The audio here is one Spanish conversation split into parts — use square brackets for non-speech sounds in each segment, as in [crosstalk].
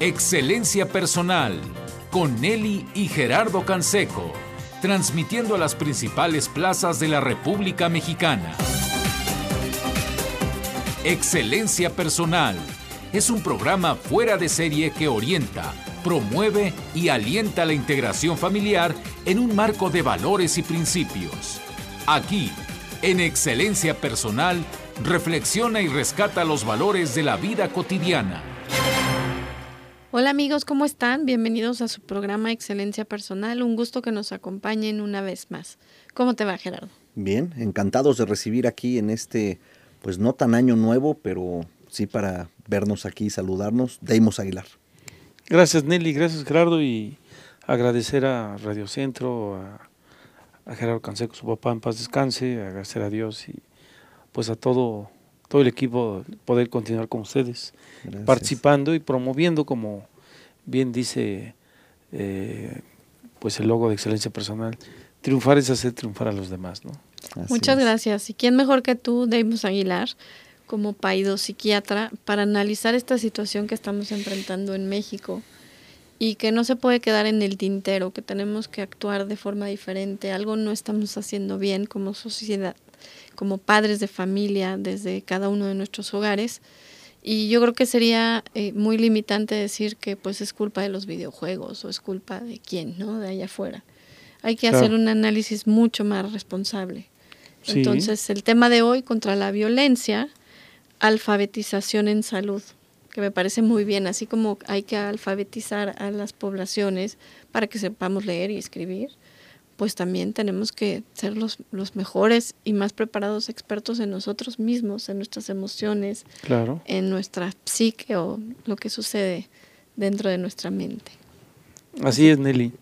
Excelencia Personal con Nelly y Gerardo Canseco, transmitiendo a las principales plazas de la República Mexicana. Excelencia Personal es un programa fuera de serie que orienta, promueve y alienta la integración familiar en un marco de valores y principios. Aquí, en Excelencia Personal, reflexiona y rescata los valores de la vida cotidiana. Hola amigos, ¿cómo están? Bienvenidos a su programa Excelencia Personal. Un gusto que nos acompañen una vez más. ¿Cómo te va, Gerardo? Bien, encantados de recibir aquí en este, pues no tan año nuevo, pero sí para vernos aquí y saludarnos. Deimos Aguilar. Gracias Nelly, gracias Gerardo y agradecer a Radio Centro, a, a Gerardo Canseco, su papá en paz descanse, agradecer a Dios y pues a todo, todo el equipo poder continuar con ustedes, Gracias. participando y promoviendo, como bien dice eh, pues el logo de excelencia personal, triunfar es hacer triunfar a los demás, ¿no? Así Muchas es. gracias. ¿Y quién mejor que tú, Deimos Aguilar, como paido psiquiatra, para analizar esta situación que estamos enfrentando en México y que no se puede quedar en el tintero, que tenemos que actuar de forma diferente, algo no estamos haciendo bien como sociedad, como padres de familia, desde cada uno de nuestros hogares. Y yo creo que sería eh, muy limitante decir que pues es culpa de los videojuegos o es culpa de quién, ¿no? De allá afuera. Hay que Claro. hacer un análisis mucho más responsable. Sí. Entonces, el tema de hoy contra la violencia, alfabetización en salud, que me parece muy bien, así como hay que alfabetizar a las poblaciones para que sepamos leer y escribir, pues también tenemos que ser los, los mejores y más preparados expertos en nosotros mismos, en nuestras emociones, Claro. en nuestra psique o lo que sucede dentro de nuestra mente. Así es, Nelly.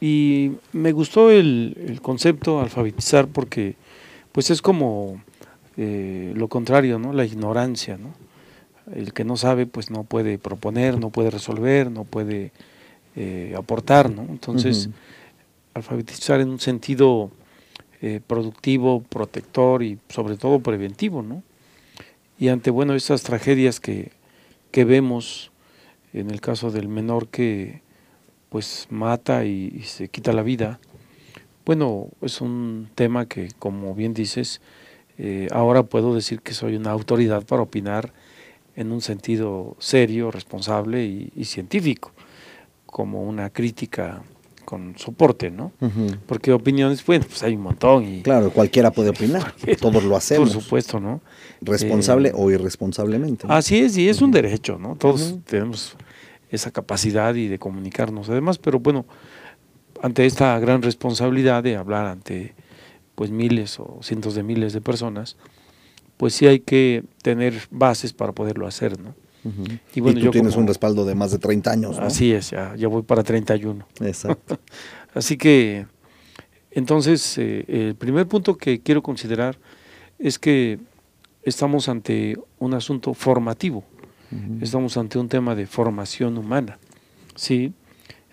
Y me gustó el, el concepto alfabetizar porque pues es como eh, lo contrario, ¿no? La ignorancia, ¿no? El que no sabe pues no puede proponer, no puede resolver, no puede eh, aportar, ¿no? Entonces. Alfabetizar en un sentido eh, productivo, protector y sobre todo preventivo, ¿no? Y ante, bueno, estas tragedias que, que vemos, en el caso del menor que pues mata y, se quita la vida, bueno, es un tema que, como bien dices, eh, ahora puedo decir que soy una autoridad para opinar en un sentido serio, responsable y científico, como una crítica con soporte, ¿no? Porque opiniones, bueno, pues hay un montón y Claro, cualquiera puede [laughs] opinar. Todos lo por hacemos. supuesto, ¿no? Responsable Eh, o irresponsablemente. Así es, y es un derecho, ¿no? Todos tenemos esa capacidad y de comunicarnos además, pero bueno, ante esta gran responsabilidad de hablar ante pues miles o cientos de miles de personas, pues sí hay que tener bases para poderlo hacer, ¿no? Y bueno, tú yo tienes como- un respaldo de más de 30 años, ¿no? Así es, ya, ya voy para 31. Exacto. [laughs] Así que, entonces, eh, el primer punto que quiero considerar es que estamos ante un asunto formativo, estamos ante un tema de formación humana, ¿sí?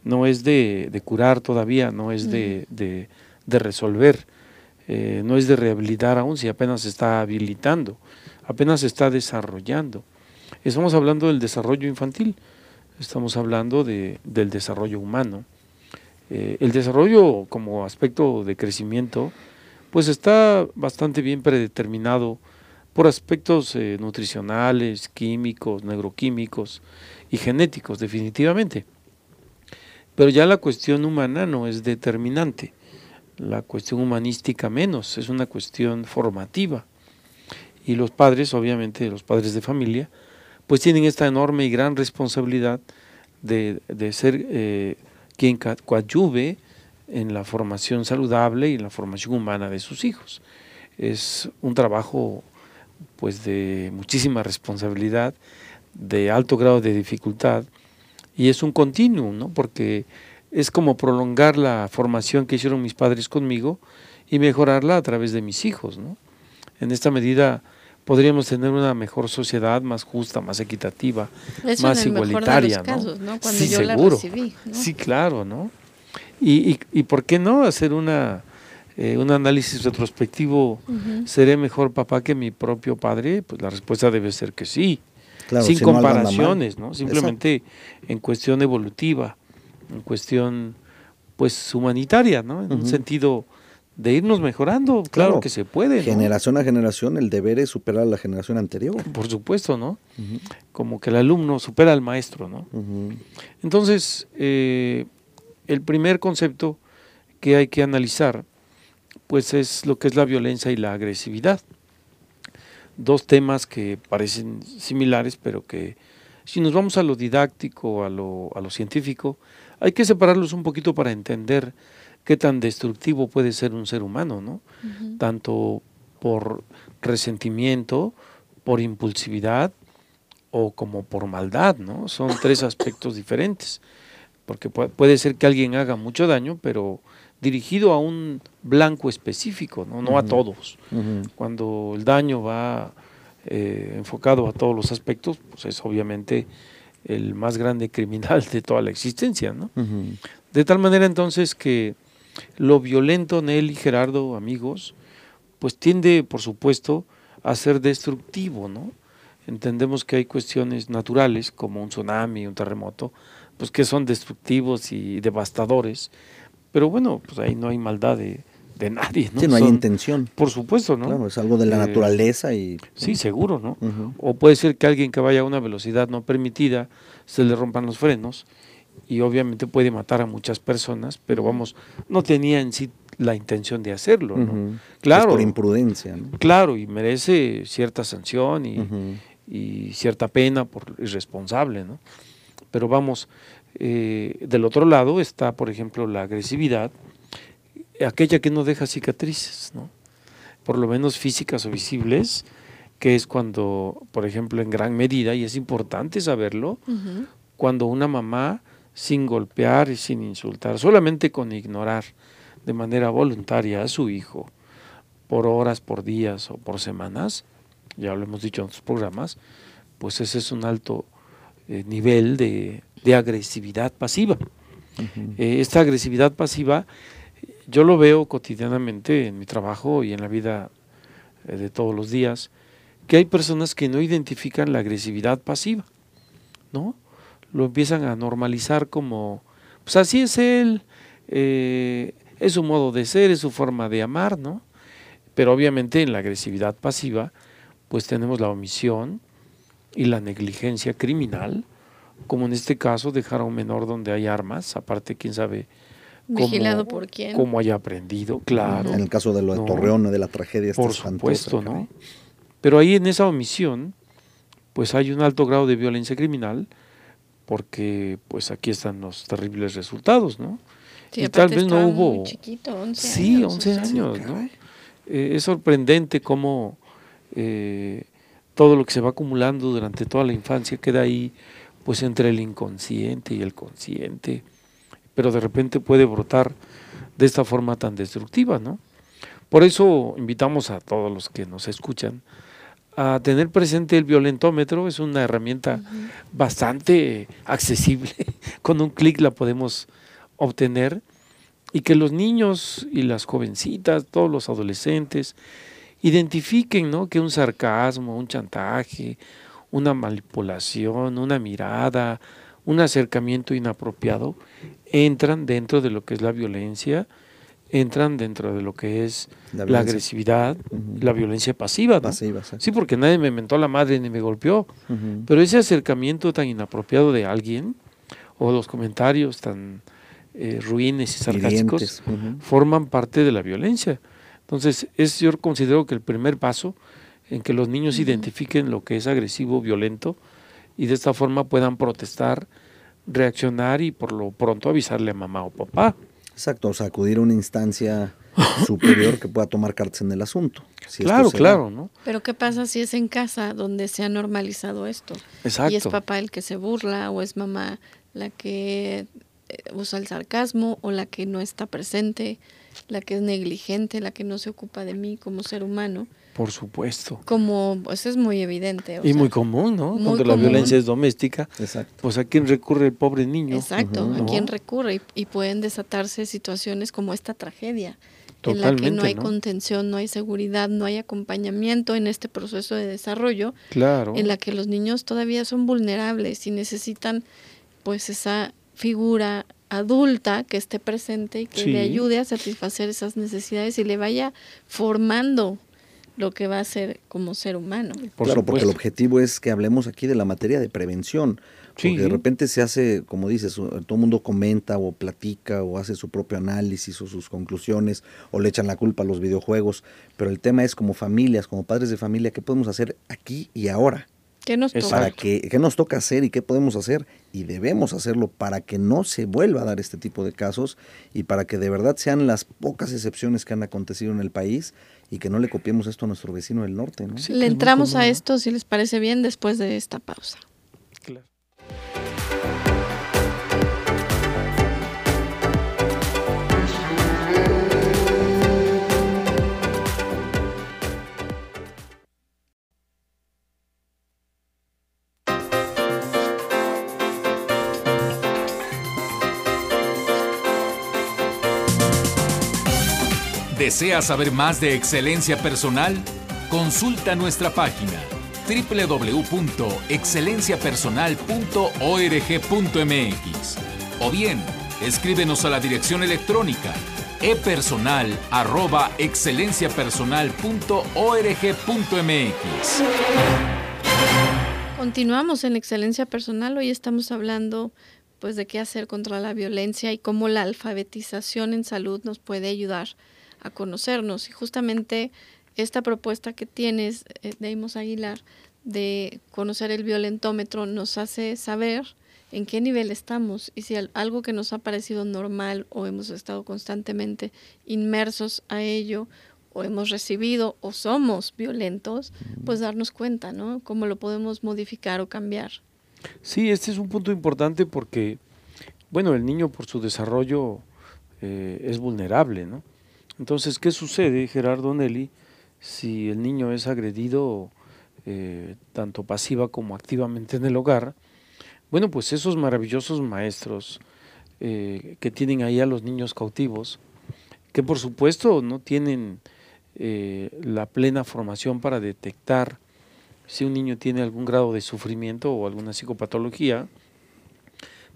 No es de, de curar todavía, no es de, de- de resolver, eh, no es de rehabilitar aún si apenas se está habilitando, apenas se está desarrollando. Estamos hablando del desarrollo infantil, estamos hablando de, del desarrollo humano. Eh, el desarrollo como aspecto de crecimiento, pues está bastante bien predeterminado por aspectos eh, nutricionales, químicos, neuroquímicos y genéticos, definitivamente. Pero ya la cuestión humana no es determinante, la cuestión humanística menos, es una cuestión formativa. Y los padres, obviamente los padres de familia, pues tienen esta enorme y gran responsabilidad de, de ser eh, quien coadyuve en la formación saludable y en la formación humana de sus hijos. Es un trabajo pues de muchísima responsabilidad, de alto grado de dificultad y es un continuum, ¿no? Porque es como prolongar la formación que hicieron mis padres conmigo y mejorarla a través de mis hijos, ¿no? En esta medida podríamos tener una mejor sociedad, más justa, más equitativa, Eso más en el mejor de igualitaria, los ¿no? casos, ¿no? Cuando Sí, yo la seguro. recibí, ¿no? Sí, claro, ¿no? Y, y, y por qué no hacer una, eh, un análisis retrospectivo? ¿Seré mejor papá que mi propio padre? Pues la respuesta debe ser que sí. sin comparaciones, ¿no? Simplemente en cuestión evolutiva, en cuestión pues humanitaria, ¿no? En un sentido de irnos mejorando, claro, que se puede. Generación a generación, el deber es superar a la generación anterior. Por supuesto, ¿no? Como que el alumno supera al maestro, ¿no? Entonces, eh, el primer concepto que hay que analizar, pues es lo que es la violencia y la agresividad. Dos temas que parecen similares, pero que si nos vamos a lo didáctico, a lo, a lo científico, hay que separarlos un poquito para entender qué tan destructivo puede ser un ser humano, ¿no? Tanto por resentimiento, por impulsividad o como por maldad, ¿no? Son tres [laughs] aspectos diferentes, porque puede ser que alguien haga mucho daño, pero dirigido a un blanco específico, no, no a todos. Cuando el daño va eh, enfocado a todos los aspectos, pues es obviamente el más grande criminal de toda la existencia, ¿no? De tal manera entonces que lo violento, Nelly, Gerardo, amigos, pues tiende, por supuesto, a ser destructivo, ¿no? Entendemos que hay cuestiones naturales, como un tsunami, un terremoto, pues que son destructivos y devastadores, pero bueno, pues ahí no hay maldad de, nadie, ¿no? Sí, no hay intención. Por supuesto, ¿no? Claro, es algo de la eh, naturaleza y... Sí, seguro, ¿no? O puede ser que alguien que vaya a una velocidad no permitida se le rompan los frenos y obviamente puede matar a muchas personas, pero vamos, no tenía en sí la intención de hacerlo, ¿no? Claro. por imprudencia, ¿no? Claro, y merece cierta sanción y, cierta pena por irresponsable, ¿no? Pero vamos, eh, del otro lado está, por ejemplo, la agresividad, aquella que no deja cicatrices, ¿no? Por lo menos físicas o visibles, que es cuando, por ejemplo, en gran medida, y es importante saberlo, cuando una mamá sin golpear y sin insultar, solamente con ignorar de manera voluntaria a su hijo por horas, por días o por semanas, ya lo hemos dicho en otros programas, pues ese es un alto eh, nivel de, agresividad pasiva. Eh, esta agresividad pasiva yo lo veo cotidianamente en mi trabajo y en la vida eh, de todos los días, que hay personas que no identifican la agresividad pasiva, ¿no? Lo empiezan a normalizar como, pues así es él, eh, es su modo de ser, es su forma de amar, ¿no? Pero obviamente en la agresividad pasiva, pues tenemos la omisión y la negligencia criminal, como en este caso dejar a un menor donde hay armas, aparte quién sabe cómo, Vigilado por quién. cómo haya aprendido, claro. En el caso de lo de Torreón, de la tragedia. Por supuesto, ¿no? Pero ahí en esa omisión, pues hay un alto grado de violencia criminal porque pues aquí están los terribles resultados, ¿no? y tal vez no hubo... Muy chiquito, 11 sí, años. 11 años, ¿no? Eh, es sorprendente cómo eh, todo lo que se va acumulando durante toda la infancia queda ahí, pues entre el inconsciente y el consciente, pero de repente puede brotar de esta forma tan destructiva, ¿no? Por eso invitamos a todos los que nos escuchan a tener presente el violentómetro, es una herramienta bastante accesible, [laughs] con un clic la podemos obtener. Y que los niños y las jovencitas, todos los adolescentes, identifiquen ¿no? que un sarcasmo, un chantaje, una manipulación, una mirada, un acercamiento inapropiado, entran dentro de lo que es la violencia entran dentro de lo que es la, agresividad, la violencia pasiva. sí. porque nadie me mentó la madre ni me golpeó, pero ese acercamiento tan inapropiado de alguien o los comentarios tan eh, ruines y sarcásticos forman parte de la violencia. Entonces, es, yo considero que el primer paso en que los niños identifiquen lo que es agresivo, violento, y de esta forma puedan protestar, reaccionar y por lo pronto avisarle a mamá o papá. Exacto, o sea, acudir a una instancia [gasps] superior que pueda tomar cartas en el asunto. claro, claro, ¿no? Pero ¿qué pasa si es en casa donde se ha normalizado esto? Exacto. Y es papá el que se burla o es mamá la que eh, usa el sarcasmo o la que no está presente, la que es negligente, la que no se ocupa de mí como ser humano. Por supuesto. Como, pues es muy evidente. y muy común, ¿no? Cuando la violencia es doméstica, pues a quién recurre el pobre niño. Exacto, a quién recurre y, pueden desatarse situaciones como esta tragedia en la que no hay contención, no hay seguridad, no hay acompañamiento en este proceso de desarrollo, claro. en la que los niños todavía son vulnerables y necesitan pues esa figura adulta que esté presente y que le ayude a satisfacer esas necesidades y le vaya formando lo que va a ser como ser humano. claro, porque el objetivo es que hablemos aquí de la materia de prevención. Porque de repente se hace, como dices, todo el mundo comenta o platica o hace su propio análisis o sus conclusiones o le echan la culpa a los videojuegos. Pero el tema es como familias, como padres de familia, ¿qué podemos hacer aquí y ahora? ¿Qué nos toca? Para que, ¿Qué nos toca hacer y qué podemos hacer? Y debemos hacerlo para que no se vuelva a dar este tipo de casos y para que de verdad sean las pocas excepciones que han acontecido en el país y que no le copiemos esto a nuestro vecino del norte. ¿no? le entramos a esto, si les parece bien, después de esta pausa. ¿Desea saber más de excelencia personal? Consulta nuestra página www.excelenciapersonal.org.mx o bien escríbenos a la dirección electrónica epersonal@excelenciapersonal.org.mx. Continuamos en excelencia personal. Hoy estamos hablando pues de qué hacer contra la violencia y cómo la alfabetización en salud nos puede ayudar a conocernos. Y justamente esta propuesta que tienes, eh, Deimos Aguilar, de conocer el violentómetro nos hace saber en qué nivel estamos y si algo que nos ha parecido normal o hemos estado constantemente inmersos a ello o hemos recibido o somos violentos, pues darnos cuenta, ¿no? Cómo lo podemos modificar o cambiar. Sí, este es un punto importante porque, bueno, el niño por su desarrollo eh, es vulnerable, ¿no? Entonces, ¿qué sucede, Gerardo Nelly, si el niño es agredido eh, tanto pasiva como activamente en el hogar? Bueno, pues esos maravillosos maestros eh, que tienen ahí a los niños cautivos, que por supuesto no tienen eh, la plena formación para detectar si un niño tiene algún grado de sufrimiento o alguna psicopatología,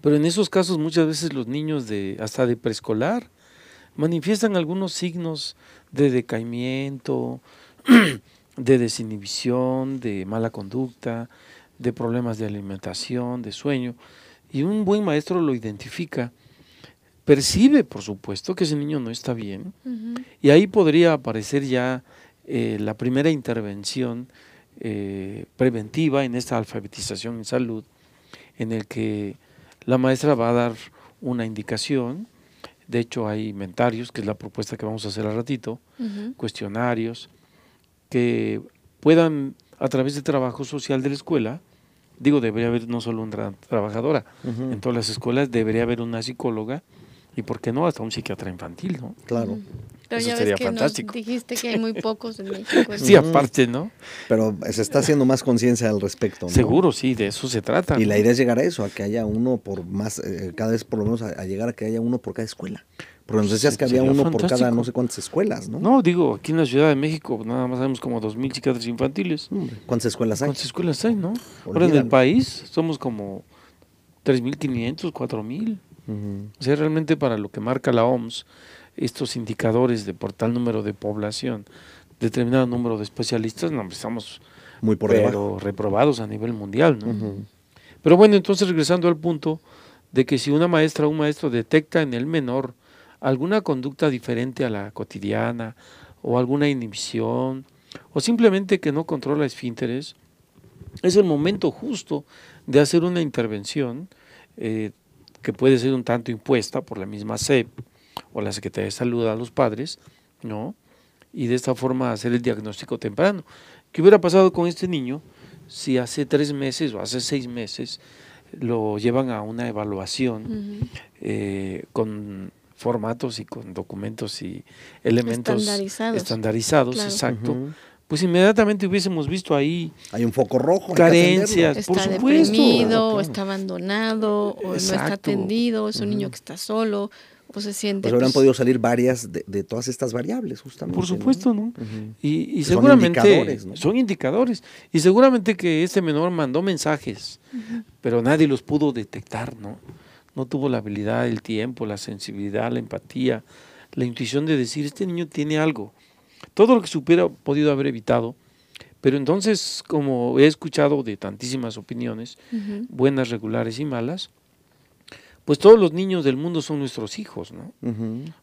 pero en esos casos muchas veces los niños de hasta de preescolar manifiestan algunos signos de decaimiento, [clears throat] de desinhibición, de mala conducta, de problemas de alimentación, de sueño, y un buen maestro lo identifica, percibe, por supuesto, que ese niño no está bien, y ahí podría aparecer ya eh, la primera intervención eh, preventiva en esta alfabetización en salud, en el que la maestra va a dar una indicación, de hecho, hay inventarios, que es la propuesta que vamos a hacer al ratito, cuestionarios, que puedan, a través del trabajo social de la escuela, digo, debería haber no solo una trabajadora, en todas las escuelas debería haber una psicóloga y, ¿por qué no?, hasta un psiquiatra infantil, ¿no? Claro. Pero Eso ya sería ves que fantástico. dijiste que hay muy [laughs] pocos en México. sí, aparte, ¿no? Pero se está haciendo más conciencia al respecto. ¿no? Seguro, sí, de eso se trata. Y la idea es llegar a eso, a que haya uno por más, eh, cada vez por lo menos a, llegar a que haya uno por cada escuela. Porque nos decías que había uno por cada no sé cuántas escuelas, ¿no? No, digo, aquí en la Ciudad de México nada más sabemos como 2.000 psiquiatras infantiles. ¿Cuántas escuelas hay? ¿Cuántas escuelas hay, no? Ahora en el país somos como 3.500, 4.000. O sea, realmente para lo que marca la OMS, estos indicadores de por tal número de población, determinado número de especialistas, no, estamos muy por pero reprobados a nivel mundial. ¿no? Pero bueno, entonces regresando al punto de que si una maestra o un maestro detecta en el menor alguna conducta diferente a la cotidiana o alguna inhibición o simplemente que no controla esfínteres, es el momento justo de hacer una intervención eh, que puede ser un tanto impuesta por la misma SEP o la Secretaría de Salud a los padres, ¿no? Y de esta forma hacer el diagnóstico temprano. ¿Qué hubiera pasado con este niño si hace tres meses o hace seis meses lo llevan a una evaluación eh, con formatos y con documentos y elementos estandarizados, exacto, pues inmediatamente hubiésemos visto ahí hay un foco rojo carencias está por supuesto deprimido, está abandonado o no está atendido es un niño que está solo o se siente. Pues habrán podido salir varias de, todas estas variables, justamente. Por supuesto, ¿no? Y, seguramente son indicadores, son indicadores. Y seguramente que este menor mandó mensajes, pero nadie los pudo detectar, ¿no? No tuvo la habilidad, el tiempo, la sensibilidad, la empatía, la intuición de decir, este niño tiene algo. Todo lo que se hubiera podido haber evitado. Pero entonces, como he escuchado de tantísimas opiniones, buenas, regulares y malas, pues todos los niños del mundo son nuestros hijos, ¿no?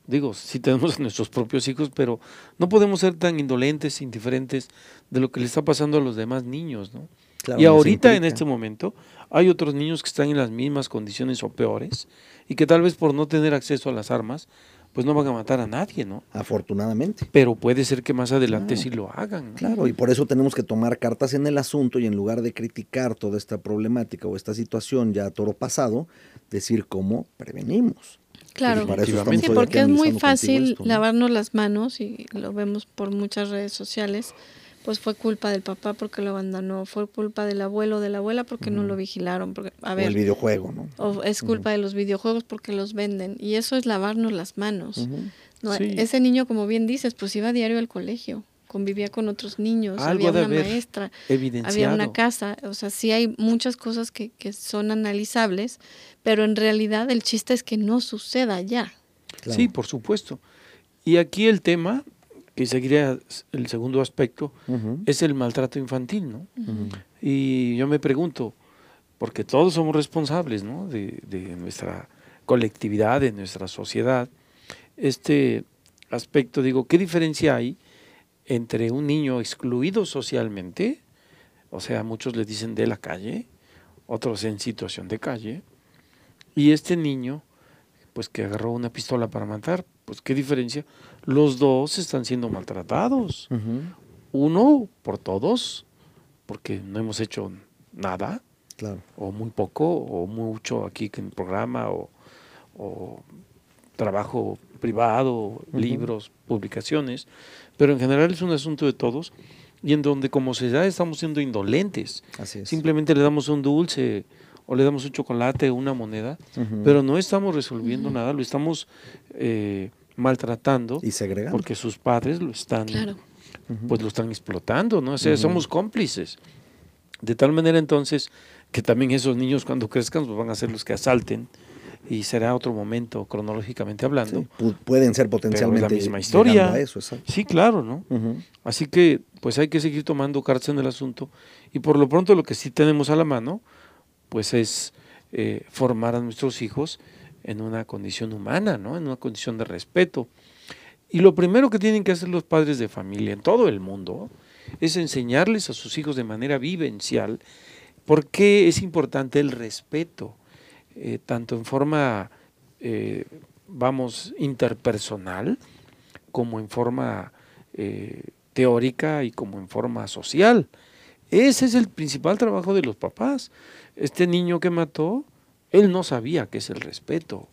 Digo, sí tenemos [laughs] nuestros propios hijos, pero no podemos ser tan indolentes, indiferentes de lo que le está pasando a los demás niños, ¿no? y ahorita, en este momento, hay otros niños que están en las mismas condiciones o peores y que tal vez por no tener acceso a las armas, pues no van a matar a nadie, ¿no? Afortunadamente. Pero puede ser que más adelante sí lo hagan. Claro, y por eso tenemos que tomar cartas en el asunto y en lugar de criticar toda esta problemática o esta situación ya a toro pasado, decir cómo prevenimos. Claro, sí, porque es muy fácil lavarnos las manos y lo vemos por muchas redes sociales. Pues fue culpa del papá porque lo abandonó, fue culpa del abuelo o de la abuela porque no lo vigilaron. Porque, a ver, o el videojuego, ¿no? O es culpa de los videojuegos porque los venden. Y eso es lavarnos las manos. Ese niño, como bien dices, pues iba a diario al colegio convivía con otros niños, había una maestra, había una casa, o sea, sí hay muchas cosas que, que, son analizables, pero en realidad el chiste es que no suceda ya. Sí, por supuesto. Y aquí el tema, que seguiría el segundo aspecto, es el maltrato infantil, ¿no? Y yo me pregunto, porque todos somos responsables, ¿no? De, de nuestra colectividad, de nuestra sociedad, este aspecto, digo, ¿qué diferencia hay entre un niño excluido socialmente, o sea, muchos le dicen de la calle, otros en situación de calle, y este niño, pues que agarró una pistola para matar, pues qué diferencia, los dos están siendo maltratados, uno por todos, porque no hemos hecho nada, o muy poco, o mucho aquí en el programa, o, trabajo privado, libros, publicaciones, pero en general es un asunto de todos y en donde como sociedad estamos siendo indolentes. Simplemente le damos un dulce o le damos un chocolate o una moneda, pero no estamos resolviendo nada, lo estamos eh, maltratando y segregando. porque sus padres lo están pues lo están explotando, ¿no? O sea, somos cómplices. De tal manera entonces que también esos niños cuando crezcan pues van a ser los que asalten y será otro momento cronológicamente hablando. pueden ser potencialmente la misma historia. sí, claro, ¿no? Así que pues hay que seguir tomando cartas en el asunto y por lo pronto lo que sí tenemos a la mano pues es eh, formar a nuestros hijos en una condición humana, ¿no? En una condición de respeto. Y lo primero que tienen que hacer los padres de familia en todo el mundo es enseñarles a sus hijos de manera vivencial por qué es importante el respeto eh, tanto en forma, eh, vamos, interpersonal, como en forma teórica y como en forma social. Ese es el principal trabajo de los papás. Este niño que mató, él no sabía qué es el respeto,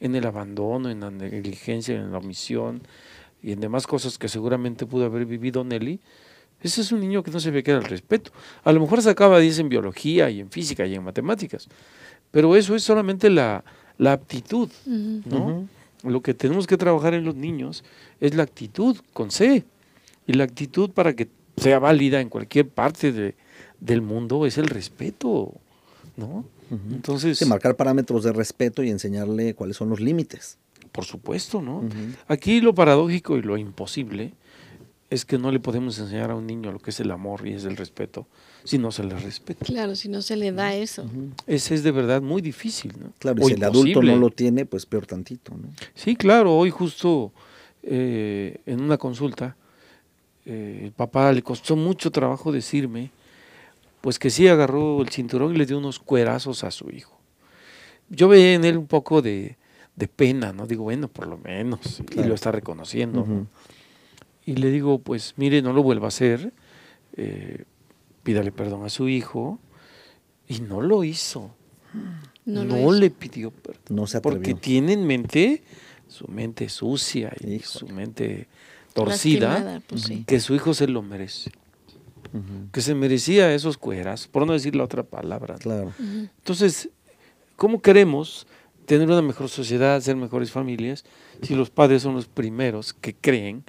en el abandono, en la negligencia, en la omisión y en demás cosas que seguramente pudo haber vivido Nelly. Ese es un niño que no se ve qué era el respeto. A lo mejor sacaba 10 en biología y en física y en matemáticas, pero eso es solamente la, la aptitud, ¿no? Lo que tenemos que trabajar en los niños es la actitud con C. Y la actitud para que sea válida en cualquier parte de, del mundo es el respeto, ¿no? Entonces... marcar parámetros de respeto y enseñarle cuáles son los límites. Por supuesto, ¿no? Aquí lo paradójico y lo imposible es que no le podemos enseñar a un niño lo que es el amor y es el respeto si no se le respeta. Claro, si no se le da eso. Ese es de verdad muy difícil, ¿no? Claro, y si el adulto no lo tiene, pues peor tantito, ¿no? Sí, claro, hoy justo eh, en una consulta, eh, el papá le costó mucho trabajo decirme, pues que sí agarró el cinturón y le dio unos cuerazos a su hijo. Yo veía en él un poco de, pena, ¿no? Digo, bueno, por lo menos, y lo está reconociendo, Y le digo, pues mire, no lo vuelva a hacer, eh, pídale perdón a su hijo y no lo hizo. No, le pidió perdón. No se Porque tiene en mente su mente sucia y su mente torcida, pues que su hijo se lo merece. Que se merecía esos cueras, por no decir la otra palabra. Claro. Entonces, ¿cómo queremos tener una mejor sociedad, ser mejores familias, si los padres son los primeros que creen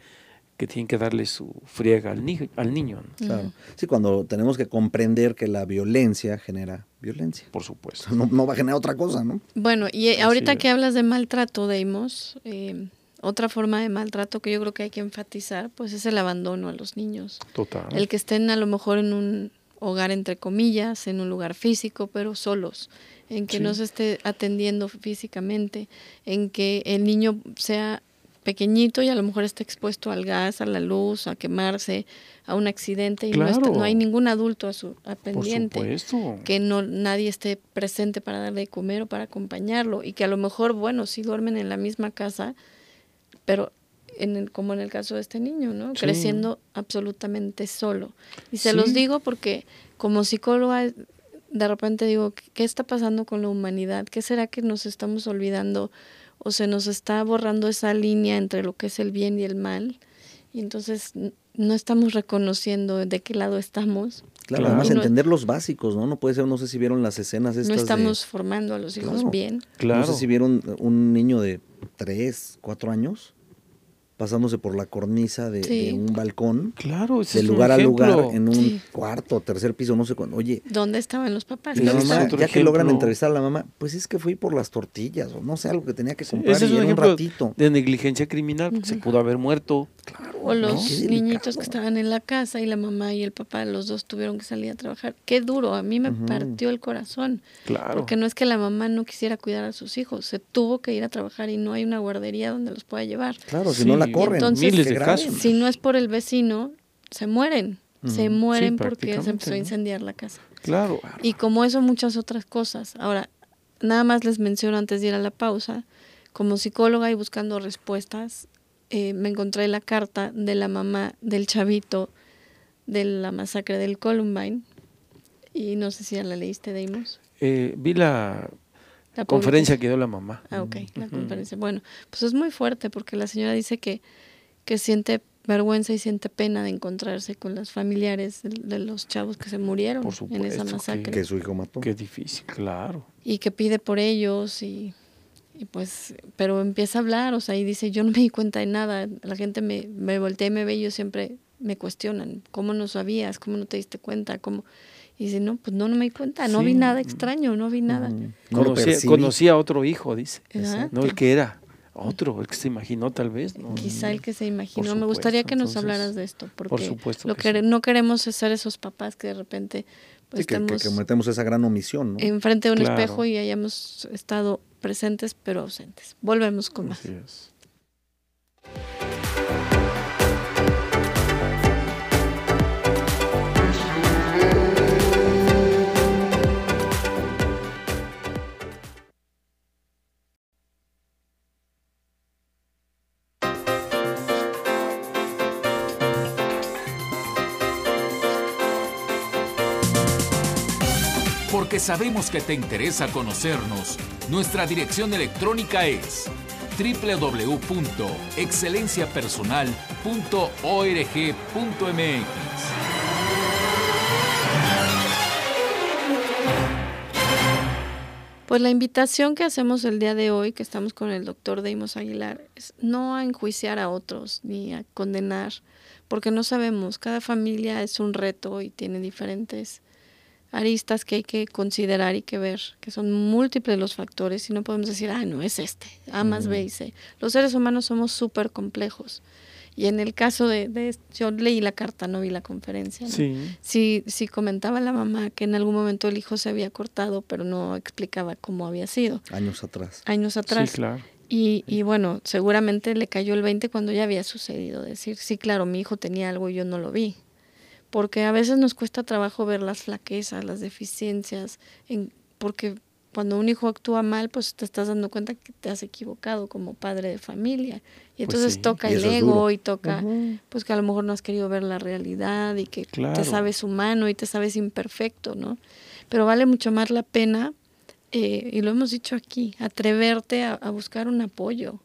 que tienen que darle su friega al, niño. Al niño Claro. Sí, cuando tenemos que comprender que la violencia genera violencia. Por supuesto. No, va a generar otra cosa, ¿no? Bueno, y eh, ahorita que hablas de maltrato, Deimos, eh, otra forma de maltrato que yo creo que hay que enfatizar, pues es el abandono a los niños. Total. El que estén a lo mejor en un hogar entre comillas, en un lugar físico, pero solos, en que no se esté atendiendo físicamente, en que el niño sea pequeñito y a lo mejor está expuesto al gas, a la luz, a quemarse, a un accidente y no, hay ningún adulto a su pendiente, que no nadie esté presente para darle de comer o para acompañarlo y que a lo mejor bueno sí duermen en la misma casa, pero en el, como en el caso de este niño, ¿no? Creciendo absolutamente solo. Y se los digo porque como psicóloga de repente digo, ¿qué está pasando con la humanidad? ¿Qué será que nos estamos olvidando? o se nos está borrando esa línea entre lo que es el bien y el mal y entonces no estamos reconociendo de qué lado estamos. Claro, además entender los básicos, ¿no? No puede ser, no sé si vieron las escenas estas No estamos formando a los hijos bien. Claro. No sé si vieron un niño de tres, cuatro años pasándose por la cornisa de, un balcón. Claro, de lugar a lugar en un cuarto, tercer piso, no sé cuándo. Oye, ¿dónde estaban los papás? la mamá, ya que logran entrevistar a la mamá, pues es que fui por las tortillas o no sé, algo que tenía que comprar y un, ratito. De negligencia criminal, se pudo haber muerto. Claro. O los niñitos que estaban en la casa y la mamá y el papá, los dos tuvieron que salir a trabajar. Qué duro, a mí me partió el corazón. Claro. Porque no es que la mamá no quisiera cuidar a sus hijos, se tuvo que ir a trabajar y no hay una guardería donde los pueda llevar. Claro, si no la corren. Entonces, Miles de casos. si no es por el vecino, se mueren. Se mueren porque se empezó a incendiar la casa. Claro. Y como eso, muchas otras cosas. Ahora, nada más les menciono antes de ir a la pausa, como psicóloga y buscando respuestas, eh, me encontré la carta de la mamá del chavito de la masacre del Columbine. Y no sé si ya la leíste, Deimos. Eh, vi la, conferencia que dio la mamá. Ah, ok, la conferencia. Bueno, pues es muy fuerte porque la señora dice que, que siente vergüenza y siente pena de encontrarse con los familiares de, los chavos que se murieron en esa masacre. Que, su hijo mató. Qué difícil, claro. Y que pide por ellos y y pues, pero empieza a hablar, o sea, y dice, yo no me di cuenta de nada, la gente me, me voltea y me ve y ellos siempre me cuestionan, ¿cómo no sabías? ¿Cómo no te diste cuenta? ¿Cómo? Y dice, no, pues no, no me di cuenta, no vi nada extraño, no vi nada. conocía, a otro hijo, dice, no el que era. Otro, el que se imaginó tal vez. Quizá el que se imaginó. Me gustaría que nos hablaras de esto, porque lo que, no queremos es ser esos papás que de repente pues, que, metemos esa gran omisión. ¿no? Enfrente de un espejo y hayamos estado presentes pero ausentes. Volvemos con más. Porque sabemos que te interesa conocernos, nuestra dirección electrónica es www.excelenciapersonal.org.mx. Pues la invitación que hacemos el día de hoy, que estamos con el doctor Deimos Aguilar, es no a enjuiciar a otros ni a condenar, porque no sabemos, cada familia es un reto y tiene diferentes aristas que hay que considerar y que ver, que son múltiples los factores y no podemos decir, ah, no es este, A más B y C. Los seres humanos somos súper complejos. Y en el caso de, yo leí la carta, no vi la conferencia. Sí. sí. Sí, comentaba la mamá que en algún momento el hijo se había cortado, pero no explicaba cómo había sido. Años atrás. Años atrás. Sí, claro. Y, y bueno, seguramente le cayó el 20 cuando ya había sucedido. Decir, sí, claro, mi hijo tenía algo y yo no lo vi porque a veces nos cuesta trabajo ver las flaquezas, las deficiencias, en, porque cuando un hijo actúa mal, pues te estás dando cuenta que te has equivocado como padre de familia. Y pues entonces toca el ego y toca, pues que a lo mejor no has querido ver la realidad y que te sabes humano y te sabes imperfecto, ¿no? Pero vale mucho más la pena, eh, y lo hemos dicho aquí, atreverte a buscar un apoyo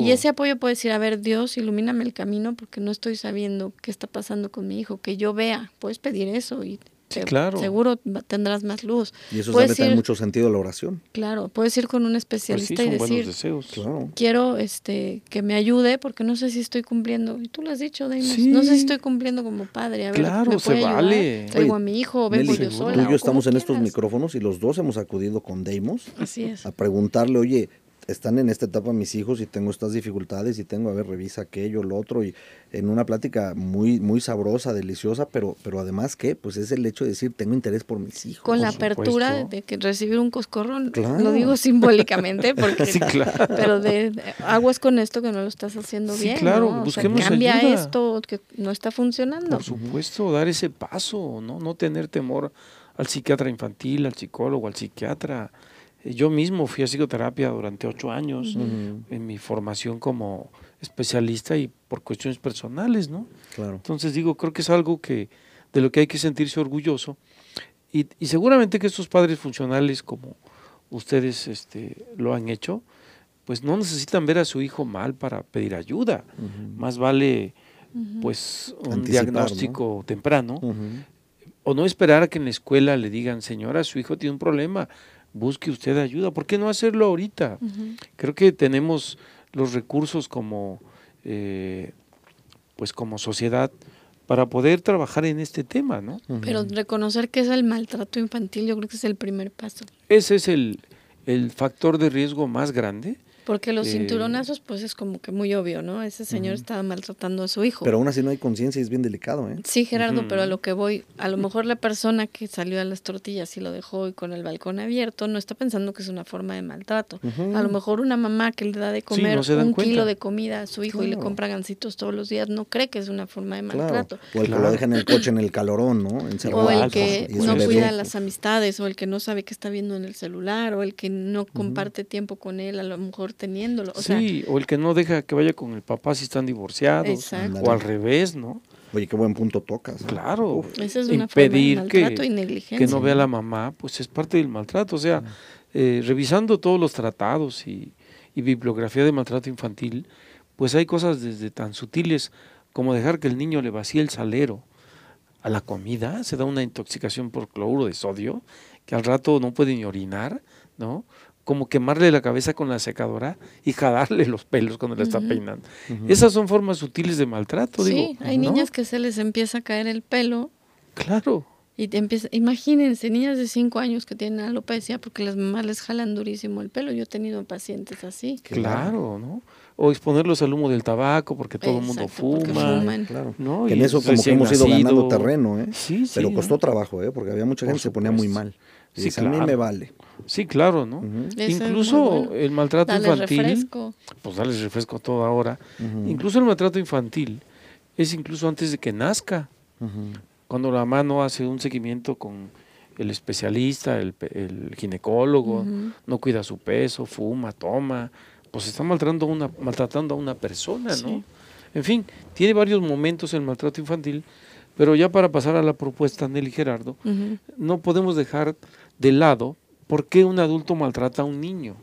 y ese apoyo puede decir, a ver, Dios, ilumíname el camino porque no estoy sabiendo qué está pasando con mi hijo, que yo vea, puedes pedir eso y claro. seguro tendrás más luz. Y eso también tiene mucho sentido la oración. Claro, puedes ir con un especialista pues y decir, deseos. quiero este que me ayude porque no sé si estoy cumpliendo. Y tú lo has dicho, Deimos, no sé si estoy cumpliendo como padre. A ver, claro, ¿me se vale. Traigo a mi hijo, vengo yo sola. Tú y yo estamos en estos micrófonos y los dos hemos acudido con Deimos Así es. a preguntarle, oye, están en esta etapa mis hijos y tengo estas dificultades y tengo, a ver, revisa aquello, lo otro, y en una plática muy, muy sabrosa, deliciosa, pero, pero además que, pues es el hecho de decir, tengo interés por mis hijos. Con la apertura de que recibir un coscorrón, lo digo simbólicamente, porque [laughs] pero de, aguas con esto que no lo estás haciendo bien. claro, busquemos cambia esto que no está funcionando. Por supuesto, dar ese paso, ¿no? No tener temor al psiquiatra infantil, al psicólogo, al psiquiatra yo mismo fui a psicoterapia durante ocho años en mi formación como especialista y por cuestiones personales, ¿no? Claro. Entonces digo, creo que es algo que de lo que hay que sentirse orgulloso y, seguramente que estos padres funcionales como ustedes este, lo han hecho, pues no necesitan ver a su hijo mal para pedir ayuda. Más vale pues un diagnóstico temprano o no esperar a que en la escuela le digan, señora, su hijo tiene un problema, busque usted ayuda. ¿Por qué no hacerlo ahorita? Creo que tenemos los recursos como, eh, pues como sociedad para poder trabajar en este tema, ¿no? Pero reconocer que es el maltrato infantil, yo creo que es el primer paso. Ese es el, el factor de riesgo más grande porque los eh, cinturonazos, pues es como que muy obvio, ¿no? Ese señor estaba maltratando a su hijo. Pero aún así no hay conciencia y es bien delicado, ¿eh? Sí, Gerardo, pero a lo que voy, a lo mejor la persona que salió a las tortillas y lo dejó y con el balcón abierto no está pensando que es una forma de maltrato. A lo mejor una mamá que le da de comer un kilo de comida a su hijo y le compra gancitos todos los días no cree que es una forma de maltrato. O el que lo deja en el coche en el calorón, ¿no? o el que no cuida las amistades, o el que no sabe qué está viendo en el celular, o el que no comparte tiempo con él, a lo mejor teniéndolo. O sí, o el que no deja que vaya con el papá si están divorciados, o al revés, ¿no? Oye, qué buen punto tocas. Claro. Esa es una impedir forma de maltrato que, y negligencia. que no vea a la mamá, pues es parte del maltrato. O sea, eh, revisando todos los tratados y, y bibliografía de maltrato infantil, pues hay cosas desde tan sutiles como dejar que el niño le vacíe el salero a la comida, se da una intoxicación por cloruro de sodio, que al rato no puede ni orinar, ¿no? Como quemarle la cabeza con la secadora y jalarle los pelos cuando le está peinando. Esas son formas sutiles de maltrato, sí, hay niñas que se les empieza a caer el pelo. Claro. Y te empieza, imagínense, niñas de 5 años que tienen alopecia porque las mamás les jalan durísimo el pelo. Yo he tenido pacientes así. Claro, ¿no? O exponerlos al humo del tabaco porque todo el mundo fuma. Claro. ¿no? en eso como que hemos ido ganando terreno, ¿eh? Sí, sí, Pero costó trabajo, ¿eh? Porque había mucha gente que se ponía muy mal. sí, a mí me vale. Sí, claro, ¿no? Incluso el maltrato infantil. Pues darles refresco a toda hora. Incluso el maltrato infantil es incluso antes de que nazca. Cuando la mamá no hace un seguimiento con el especialista, el, ginecólogo, no cuida su peso, fuma, toma, pues está maltratando a una, maltratando a una persona, ¿no? En fin, tiene varios momentos el maltrato infantil, pero ya para pasar a la propuesta, Nelly Gerardo, no podemos dejar de lado ¿Por qué un adulto maltrata a un niño?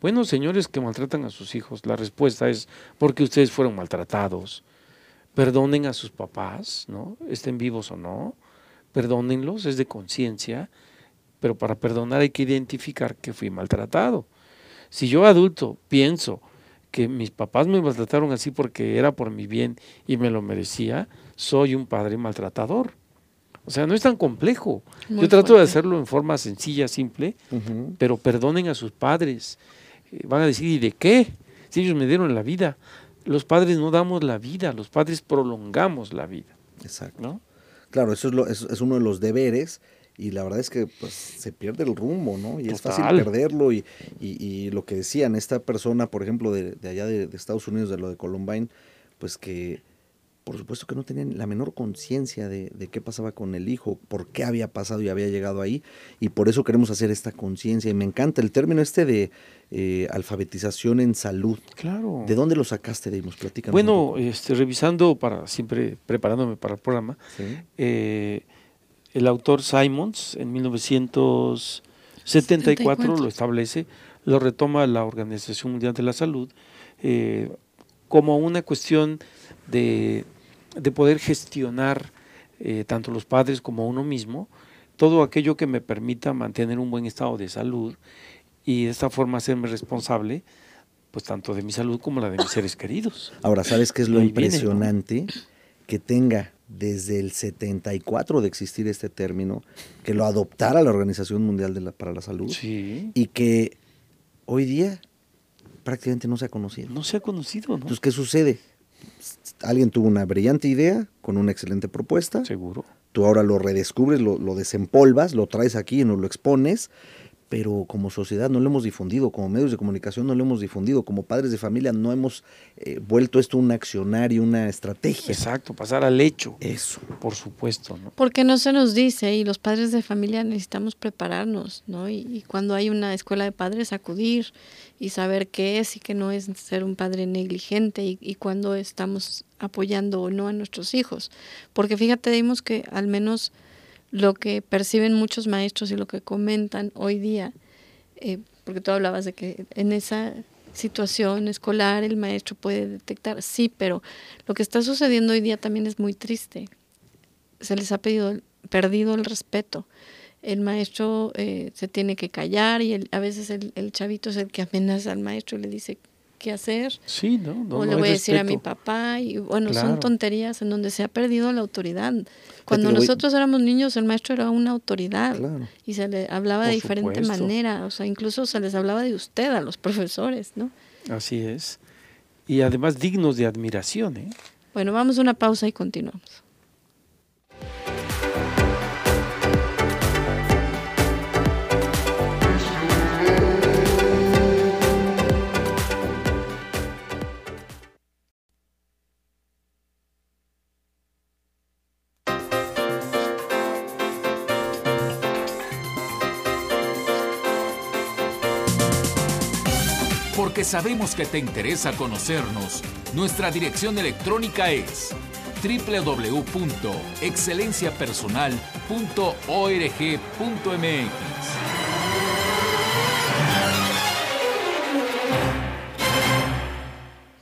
Bueno, señores que maltratan a sus hijos, la respuesta es porque ustedes fueron maltratados. Perdonen a sus papás, ¿no? Estén vivos o no. Perdónenlos, es de conciencia, pero para perdonar hay que identificar que fui maltratado. Si yo adulto pienso que mis papás me maltrataron así porque era por mi bien y me lo merecía, soy un padre maltratador. O sea, no es tan complejo. Yo trato de hacerlo en forma sencilla, simple, pero perdonen a sus padres. Eh, van a decir, ¿y de qué? Si ellos me dieron la vida. Los padres no damos la vida, los padres prolongamos la vida. Exacto. ¿no? Claro, eso es, lo, es, uno de los deberes y la verdad es que pues, se pierde el rumbo, ¿no? Y es fácil perderlo y, y, lo que decían, esta persona, por ejemplo, de, allá de, de, Estados Unidos, de lo de Columbine, pues que por supuesto que no tenían la menor conciencia de, qué pasaba con el hijo, por qué había pasado y había llegado ahí, y por eso queremos hacer esta conciencia. Y me encanta el término este de eh, alfabetización en salud. Claro. ¿De dónde lo sacaste, Deimos? Platícanos. Bueno, este, revisando, para siempre preparándome para el programa, eh, el autor Simons en 1974 lo establece, lo retoma la Organización Mundial de la Salud eh, como una cuestión de, poder gestionar eh, tanto los padres como uno mismo, todo aquello que me permita mantener un buen estado de salud y de esta forma hacerme responsable, pues tanto de mi salud como la de mis seres queridos. Ahora, ¿sabes qué es lo impresionante? Que tenga desde el 74 de existir este término, que lo adoptara la Organización Mundial de la, para la Salud y que hoy día prácticamente no se ha conocido. No se ha conocido, ¿no? Entonces, ¿qué sucede? Alguien tuvo una brillante idea con una excelente propuesta. Seguro. Tú ahora lo redescubres, lo, lo desempolvas, lo traes aquí y nos lo expones pero como sociedad no lo hemos difundido, como medios de comunicación no lo hemos difundido, como padres de familia no hemos eh, vuelto esto un accionario, una estrategia. Exacto, pasar al hecho. Eso. Por supuesto, ¿no? Porque no se nos dice y los padres de familia necesitamos prepararnos, ¿no? Y, cuando hay una escuela de padres acudir y saber qué es y qué no es ser un padre negligente y, y cuando estamos apoyando o no a nuestros hijos. Porque fíjate, dimos que al menos lo que perciben muchos maestros y lo que comentan hoy día, eh, porque tú hablabas de que en esa situación escolar el maestro puede detectar, sí, pero lo que está sucediendo hoy día también es muy triste. Se les ha pedido, perdido el respeto. El maestro eh, se tiene que callar y a veces el, el, chavito es el que amenaza al maestro y le dice, qué hacer. Sí, ¿no? no o le voy a decir a mi papá. Y bueno, son tonterías en donde se ha perdido la autoridad. Cuando nosotros éramos niños, el maestro era una autoridad y se le hablaba de diferente manera. O sea, incluso se les hablaba de usted a los profesores, ¿no? Así es. Y además dignos de admiración, ¿eh? Bueno, vamos a una pausa y continuamos. Sabemos que te interesa conocernos, nuestra dirección electrónica es www.excelenciapersonal.org.mx.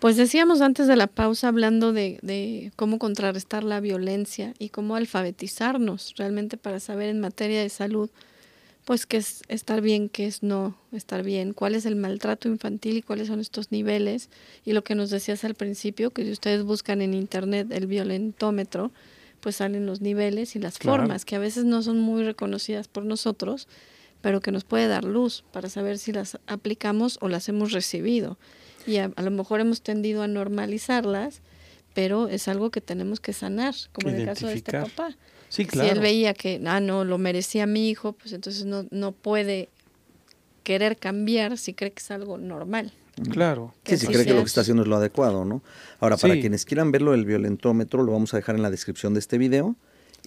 Pues decíamos antes de la pausa hablando de, cómo contrarrestar la violencia y cómo alfabetizarnos realmente para saber en materia de salud pues qué es estar bien, qué es no estar bien, cuál es el maltrato infantil y cuáles son estos niveles. Y lo que nos decías al principio, que si ustedes buscan en internet el violentómetro, pues salen los niveles y las formas, que a veces no son muy reconocidas por nosotros, pero que nos puede dar luz para saber si las aplicamos o las hemos recibido. Y a, lo mejor hemos tendido a normalizarlas, pero es algo que tenemos que sanar, como en el caso de este papá. Si él veía que, ah, no, lo merecía mi hijo, pues entonces no, no puede querer cambiar si cree que es algo normal. Claro. Que si cree que lo que está haciendo es lo adecuado, ¿no? Ahora, para quienes quieran verlo, el violentómetro, lo vamos a dejar en la descripción de este video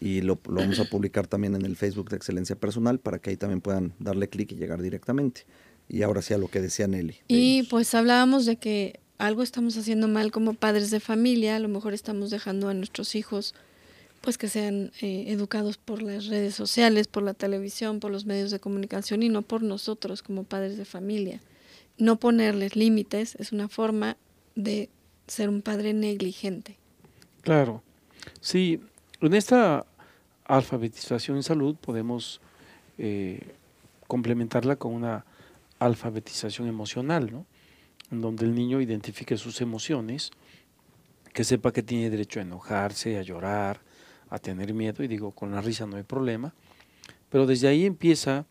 y lo, lo vamos a publicar también en el Facebook de Excelencia Personal para que ahí también puedan darle clic y llegar directamente. Y ahora sí a lo que decía Nelly. Y pues hablábamos de que algo estamos haciendo mal como padres de familia, a lo mejor estamos dejando a nuestros hijos pues que sean eh, educados por las redes sociales, por la televisión, por los medios de comunicación y no por nosotros como padres de familia. No ponerles límites es una forma de ser un padre negligente. Claro, sí, en esta alfabetización en salud podemos eh, complementarla con una alfabetización emocional, ¿no? En donde el niño identifique sus emociones, que sepa que tiene derecho a enojarse, a llorar, a tener miedo y digo, con la risa no hay problema, pero desde ahí empieza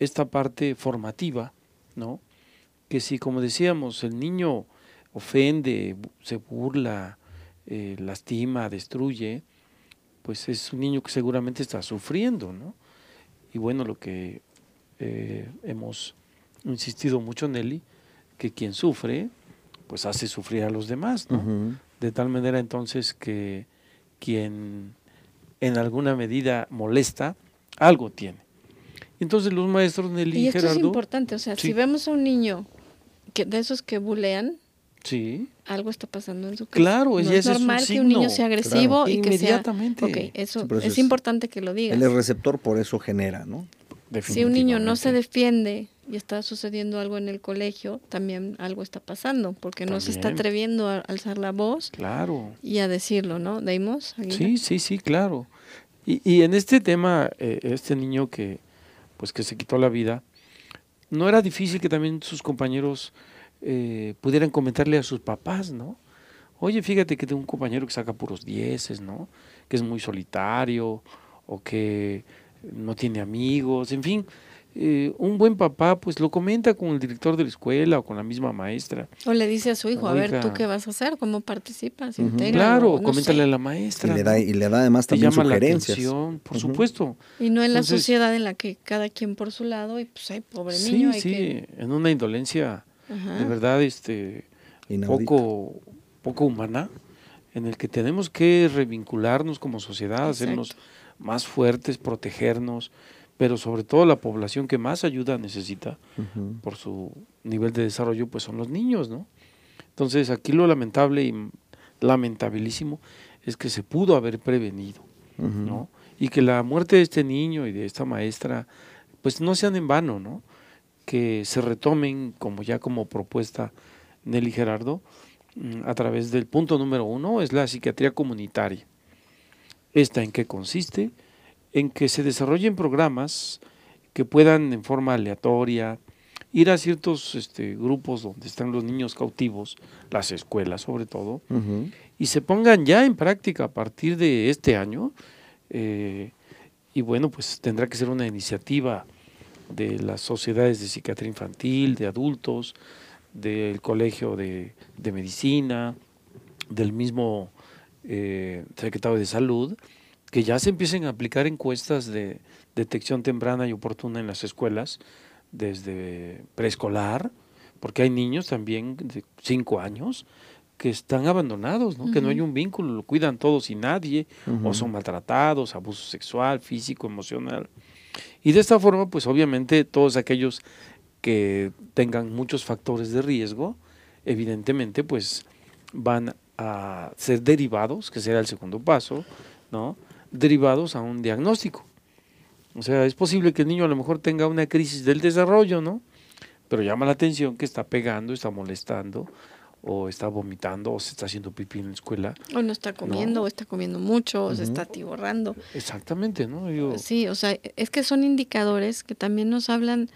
esta parte formativa, ¿no? Que si, como decíamos, el niño ofende, se burla, eh, lastima, destruye, pues es un niño que seguramente está sufriendo, ¿no? Y bueno, lo que eh, hemos insistido mucho, Nelly, que quien sufre, pues hace sufrir a los demás, ¿no? De tal manera entonces que quien en alguna medida molesta, algo tiene. Entonces los maestros Nelly y esto Gerardo, es importante, o sea, si vemos a un niño que de esos que bulean, sí. algo está pasando en su casa. Claro, es, normal que un niño sea agresivo y que sea okay, eso, es, importante que lo diga. Él es receptor, por eso genera, ¿no? Si un niño no se defiende y está sucediendo algo en el colegio, también algo está pasando, porque no se está atreviendo a alzar la voz claro. y a decirlo, ¿no? ¿Deimos? Sí, sí, sí, claro. Y, y en este tema, eh, este niño que, pues que se quitó la vida, no era difícil que también sus compañeros eh, pudieran comentarle a sus papás, ¿no? Oye, fíjate que tengo un compañero que saca puros dieces, ¿no? Que es muy solitario o que no tiene amigos, en fin, eh, un buen papá pues lo comenta con el director de la escuela o con la misma maestra. O le dice a su hijo, a ver, ¿tú qué vas a hacer? ¿Cómo participas? Claro, coméntale a la maestra. Y le, da, y le da además también llama sugerencias. La atención, por supuesto. Y no en la sociedad en la que cada quien por su lado y pues hay pobre niño. Sí, sí, en una indolencia de verdad este poco, poco humana en el que tenemos que revincularnos como sociedad, hacernos más fuertes, protegernos, pero sobre todo la población que más ayuda necesita por su nivel de desarrollo, pues son los niños, ¿no? Entonces aquí lo lamentable y lamentabilísimo es que se pudo haber prevenido, ¿no? Y que la muerte de este niño y de esta maestra, pues no sean en vano, ¿no? Que se retomen como ya como propuesta Nelly Gerardo mm, a través del punto número uno, es la psiquiatría comunitaria. ¿Esta en qué consiste? En que se desarrollen programas que puedan en forma aleatoria ir a ciertos este, grupos donde están los niños cautivos, las escuelas sobre todo, y se pongan ya en práctica a partir de este año. Eh, y bueno, pues tendrá que ser una iniciativa de las sociedades de psiquiatría infantil, de adultos, del Colegio de, Medicina, del mismo eh, secretario de Salud, que ya se empiecen a aplicar encuestas de detección temprana y oportuna en las escuelas desde preescolar, porque hay niños también de 5 años que están abandonados, ¿no? que no hay un vínculo, lo cuidan todos y nadie, o son maltratados, abuso sexual, físico, emocional. Y de esta forma, pues obviamente todos aquellos que tengan muchos factores de riesgo, evidentemente, pues van a ser derivados, que será el segundo paso, ¿no? Derivados a un diagnóstico. O sea, es posible que el niño a lo mejor tenga una crisis del desarrollo, ¿no? Pero llama la atención que está pegando, está molestando, o está vomitando, o se está haciendo pipí en la escuela. O no está comiendo, o está comiendo mucho, o se está atiborrando. Exactamente, ¿no? Sí, o sea, es que son indicadores que también nos hablan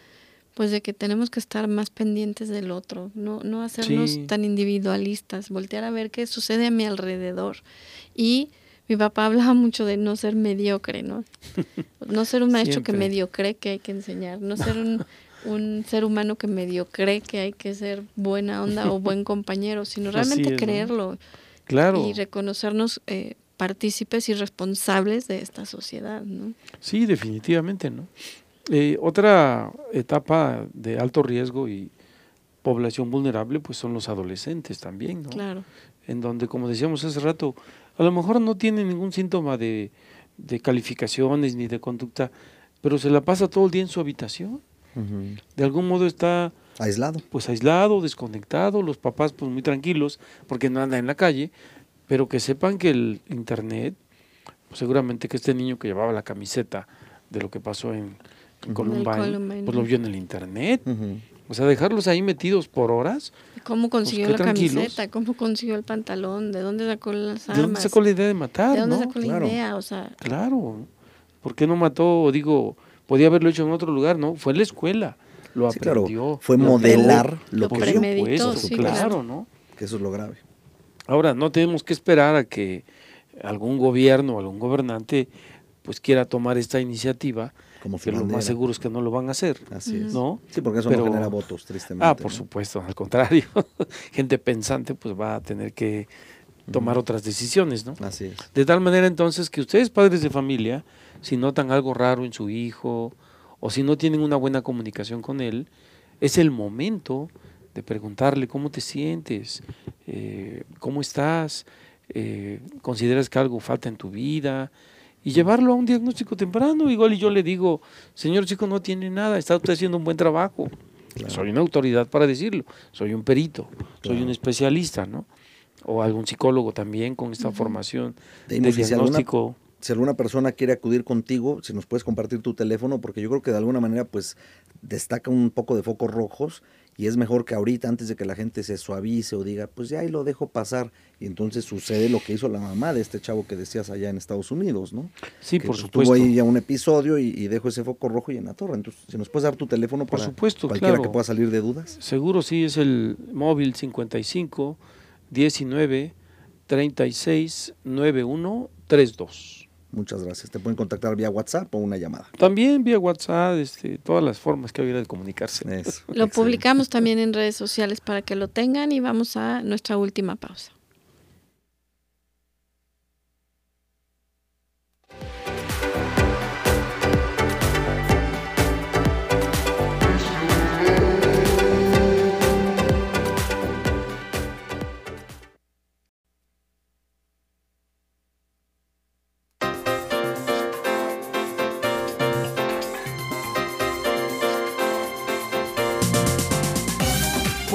pues de que tenemos que estar más pendientes del otro, no, no hacernos tan individualistas, voltear a ver qué sucede a mi alrededor y mi papá hablaba mucho de no ser mediocre, ¿no? [laughs] No ser un maestro que mediocre que hay que enseñar, no ser un, [laughs] un ser humano que mediocre que hay que ser buena onda o buen [laughs] compañero, sino realmente creerlo. Claro. Y reconocernos eh, partícipes y responsables de esta sociedad, ¿no? Sí, definitivamente, ¿no? Eh, otra etapa de alto riesgo y población vulnerable, pues son los adolescentes también, ¿no? Claro. En donde, como decíamos hace rato, a lo mejor no tiene ningún síntoma de, calificaciones ni de conducta, pero se la pasa todo el día en su habitación. De algún modo está aislado. Pues aislado, desconectado, los papás pues muy tranquilos porque no andan en la calle, pero que sepan que el internet, pues, seguramente que este niño que llevaba la camiseta de lo que pasó en, Columbine, pues lo vio en el internet. O sea, dejarlos ahí metidos por horas. ¿Cómo pues, consiguió la camiseta? ¿Cómo consiguió el pantalón? ¿De dónde sacó las armas? ¿De dónde sacó la idea de matar? ¿De dónde sacó la idea? O sea, claro. ¿Por qué no mató? Digo, podía haberlo hecho en otro lugar, ¿no? Fue en la escuela. Lo aprendió. Fue modelar lo, que premeditó, sí, claro, ¿no? Que eso es lo grave. Ahora, no tenemos que esperar a que algún gobierno o algún gobernante pues quiera tomar esta iniciativa como que lo más seguro es que no lo van a hacer. Así es. ¿no? Sí, porque eso no genera votos, tristemente. Ah, por supuesto, al contrario. [laughs] Gente pensante pues va a tener que tomar otras decisiones, ¿no? Así es. De tal manera entonces que ustedes, padres de familia, si notan algo raro en su hijo o si no tienen una buena comunicación con él, es el momento de preguntarle cómo te sientes, eh, cómo estás, eh, consideras que algo falta en tu vida, y llevarlo a un diagnóstico temprano. Igual y yo le digo, señor chico, no tiene nada, está usted haciendo un buen trabajo. Soy una autoridad para decirlo, soy un perito, soy un especialista, ¿no? O algún psicólogo también con esta formación de, diagnóstico. si alguna persona quiere acudir contigo, si nos puedes compartir tu teléfono, porque yo creo que de alguna manera pues destaca un poco de focos rojos y es mejor que ahorita, antes de que la gente se suavice o diga, pues ya ahí lo dejo pasar, y entonces sucede lo que hizo la mamá de este chavo que decías allá en Estados Unidos, ¿no? Sí, por supuesto. Tuvo ahí ya un episodio y, dejo ese foco rojo y en la torre. Entonces, si nos puedes dar tu teléfono por para supuesto, cualquiera que pueda salir de dudas. Seguro, sí, es el móvil 55 19 36 91 32. Muchas gracias. Te pueden contactar vía WhatsApp o una llamada. También vía WhatsApp, este, todas las formas que hubiera de comunicarse. lo publicamos también en redes sociales para que lo tengan y vamos a nuestra última pausa.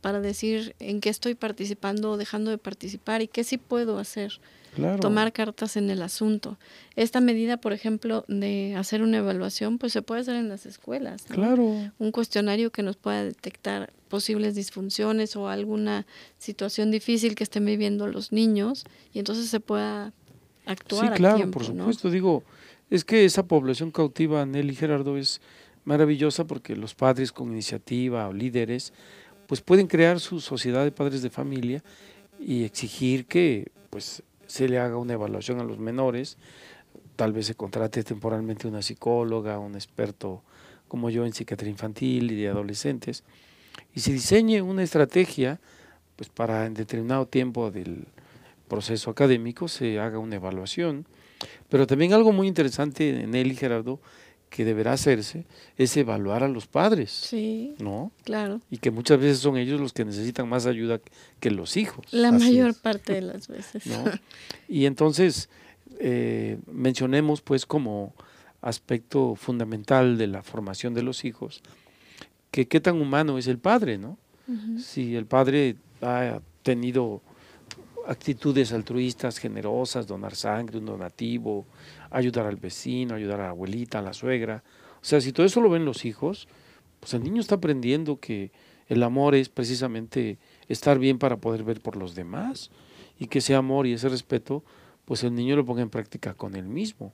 para decir en qué estoy participando o dejando de participar y qué sí puedo hacer. Tomar cartas en el asunto. Esta medida, por ejemplo, de hacer una evaluación, pues se puede hacer en las escuelas. Claro. Un cuestionario que nos pueda detectar posibles disfunciones o alguna situación difícil que estén viviendo los niños y entonces se pueda actuar. Sí, claro, por supuesto. Digo, es que esa población cautiva, Nelly Gerardo, es maravillosa porque los padres con iniciativa o líderes pues pueden crear su sociedad de padres de familia y exigir que pues se le haga una evaluación a los menores, tal vez se contrate temporalmente una psicóloga, un experto como yo en psiquiatría infantil y de adolescentes, y se diseñe una estrategia pues para en determinado tiempo del proceso académico se haga una evaluación. Pero también algo muy interesante en él Gerardo que deberá hacerse es evaluar a los padres. Sí. ¿No? Claro. Y que muchas veces son ellos los que necesitan más ayuda que los hijos. La mayor parte de las veces. ¿no? [laughs] Y entonces, eh, mencionemos pues como aspecto fundamental de la formación de los hijos, que qué tan humano es el padre, ¿no? Si el padre ha tenido actitudes altruistas, generosas, donar sangre, un donativo, ayudar al vecino, ayudar a la abuelita, a la suegra. O sea, si todo eso lo ven los hijos, pues el niño está aprendiendo que el amor es precisamente estar bien para poder ver por los demás y que ese amor y ese respeto, pues el niño lo ponga en práctica con él mismo.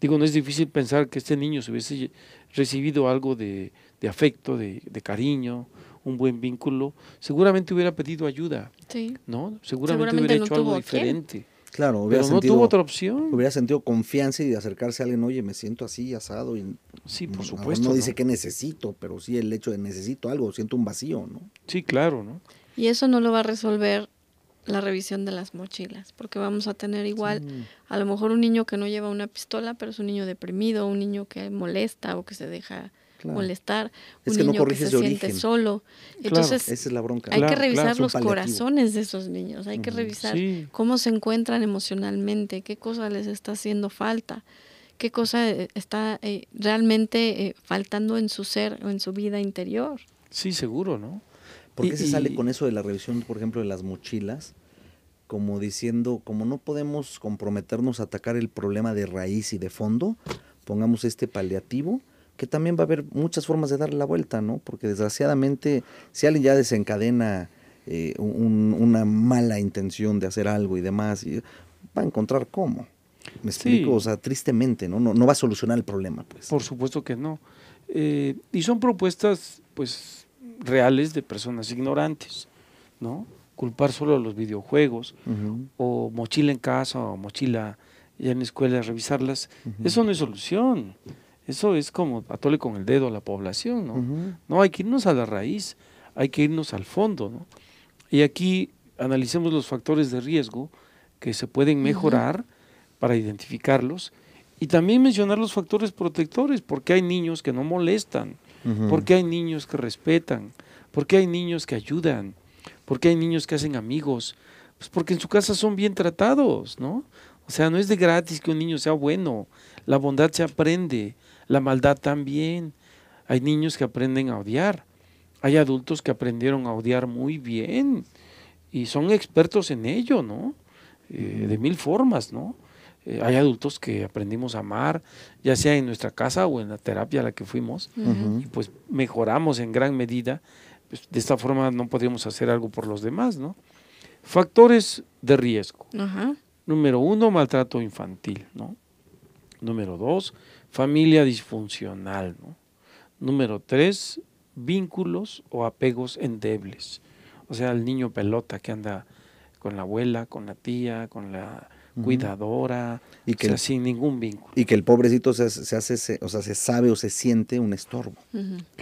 Digo, no es difícil pensar que este niño si hubiese recibido algo de, afecto, de, cariño, un buen vínculo, seguramente hubiera pedido ayuda, sí. ¿no? Seguramente, hubiera hecho algo diferente. Claro, hubiera Pero no tuvo otra opción. Hubiera sentido confianza y acercarse a alguien, oye, me siento así, asado. Y, sí, por supuesto. No, dice que necesito, pero sí el hecho de necesito algo, siento un vacío, ¿no? Sí, claro, ¿no? Y eso no lo va a resolver la revisión de las mochilas, porque vamos a tener igual, a lo mejor un niño que no lleva una pistola, pero es un niño deprimido, un niño que molesta o que se deja molestar, un niño que se siente solo. Entonces, esa es la bronca. Hay que revisar los corazones de esos niños, hay que revisar cómo se encuentran emocionalmente, qué cosa les está haciendo falta, qué cosa eh, está eh, realmente eh, faltando en su ser o en su vida interior. Sí, seguro, ¿no? ¿Por qué se sale con eso de la revisión, por ejemplo, de las mochilas? Como diciendo, como no podemos comprometernos a atacar el problema de raíz y de fondo, pongamos este paliativo que también va a haber muchas formas de darle la vuelta, ¿no? Porque desgraciadamente, si alguien ya desencadena eh, una mala intención de hacer algo y demás, va a encontrar cómo. Me explico, o sea, tristemente, ¿no? ¿no? No va a solucionar el problema, pues. Por supuesto que no. Eh, y son propuestas, pues, reales de personas ignorantes, ¿no? Culpar solo a los videojuegos, o mochila en casa, o mochila ya en la escuela, revisarlas, eso no es solución. Eso es como atole con el dedo a la población, ¿no? No, hay que irnos a la raíz, hay que irnos al fondo, ¿no? Y aquí analicemos los factores de riesgo que se pueden mejorar para identificarlos Y también mencionar los factores protectores, porque hay niños que no molestan, porque hay niños que respetan, porque hay niños que ayudan, porque hay niños que hacen amigos, pues porque en su casa son bien tratados, ¿no? O sea, no es de gratis que un niño sea bueno, la bondad se aprende, la maldad también. Hay niños que aprenden a odiar, hay adultos que aprendieron a odiar muy bien y son expertos en ello, ¿no? Eh, de mil formas, ¿no? Eh, hay adultos que aprendimos a amar, ya sea en nuestra casa o en la terapia a la que fuimos, y pues mejoramos en gran medida. Pues, de esta forma no podríamos hacer algo por los demás, ¿no? Factores de riesgo. Número uno, maltrato infantil, ¿no? Número dos, familia disfuncional, ¿no? Número tres, vínculos o apegos endebles. O sea, el niño pelota que anda con la abuela, con la tía, con la cuidadora, y que sin ningún vínculo. Y que el pobrecito se, hace, o sea, se sabe o se siente un estorbo.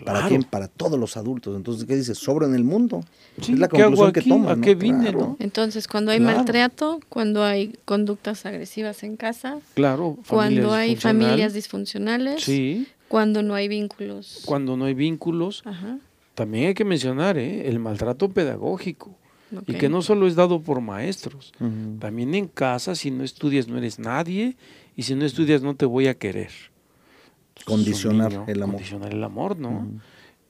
¿Para quién? Para todos los adultos. Entonces, ¿qué dice? Sobra en el mundo. es la conclusión que toma. ¿A qué vine, ¿no? Entonces, cuando hay maltrato, cuando hay conductas agresivas en casa, claro, cuando hay familias disfuncionales, sí. cuando no hay vínculos. Cuando no hay vínculos, también hay que mencionar ¿eh? el maltrato pedagógico. Y que no solo es dado por maestros, también en casa, si no estudias no eres nadie y si no estudias no te voy a querer. Condicionar el amor. Condicionar el amor, ¿no?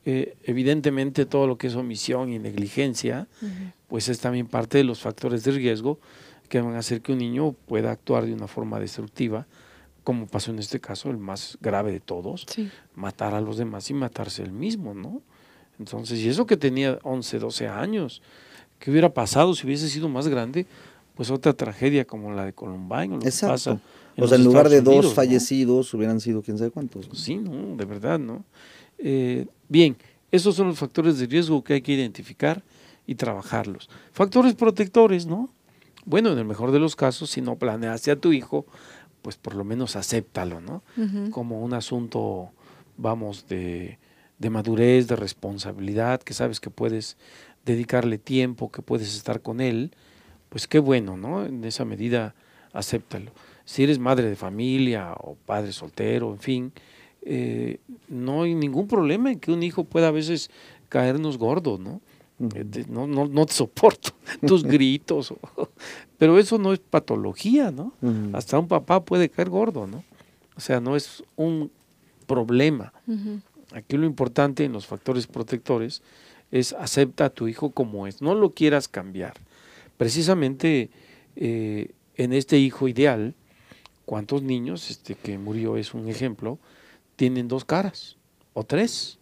Eh, evidentemente todo lo que es omisión y negligencia, pues es también parte de los factores de riesgo que van a hacer que un niño pueda actuar de una forma destructiva, como pasó en este caso, el más grave de todos, matar a los demás y matarse él mismo, ¿no? Entonces, y eso que tenía 11, 12 años, ¿Qué hubiera pasado si hubiese sido más grande? Pues otra tragedia como la de Columbine. O lo Exacto. o sea, en lugar de dos fallecidos, hubieran sido quién sabe cuántos. Sí, no, de verdad, ¿no? Eh, bien, esos son los factores de riesgo que hay que identificar y trabajarlos. Factores protectores, ¿no? Bueno, en el mejor de los casos, si no planeaste a tu hijo, pues por lo menos acéptalo, ¿no? Como un asunto, vamos, de, de madurez, de responsabilidad, que sabes que puedes dedicarle tiempo, que puedes estar con él, pues qué bueno, ¿no? En esa medida, acéptalo. Si eres madre de familia o padre soltero, en fin, eh, no hay ningún problema en que un hijo pueda a veces caernos gordo, ¿no? Eh, no, no, no, te soporto [laughs] tus gritos, [laughs] pero eso no es patología, ¿no? Hasta un papá puede caer gordo, ¿no? O sea, no es un problema. Aquí lo importante en los factores protectores es acepta a tu hijo como es, no lo quieras cambiar. Precisamente eh, en este hijo ideal, ¿cuántos niños, este que murió es un ejemplo, tienen dos caras o tres?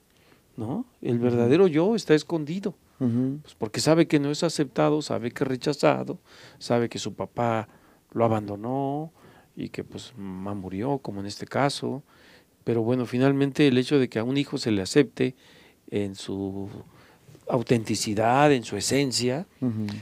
¿No? El verdadero yo está escondido. pues porque sabe que no es aceptado, sabe que es rechazado, sabe que su papá lo abandonó y que pues mamá murió, como en este caso. Pero bueno, finalmente el hecho de que a un hijo se le acepte en su autenticidad, en su esencia.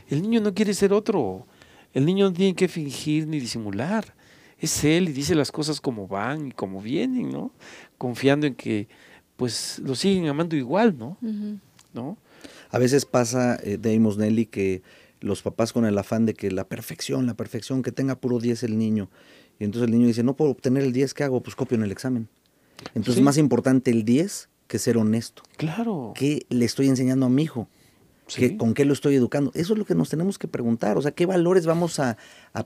El niño no quiere ser otro. El niño no tiene que fingir ni disimular. Es él y dice las cosas como van y como vienen, ¿no? Confiando en que pues lo siguen amando igual, ¿no? ¿No? A veces pasa, eh, Deimos Nelly, que los papás con el afán de que la perfección, la perfección, que tenga puro 10 el niño. Y entonces el niño dice, no puedo obtener el 10, ¿qué hago? Pues copio en el examen. Entonces es más importante el 10 que ser honesto. Claro. ¿Qué le estoy enseñando a mi hijo? ¿Con qué lo estoy educando? Eso es lo que nos tenemos que preguntar. O sea, ¿qué valores vamos a,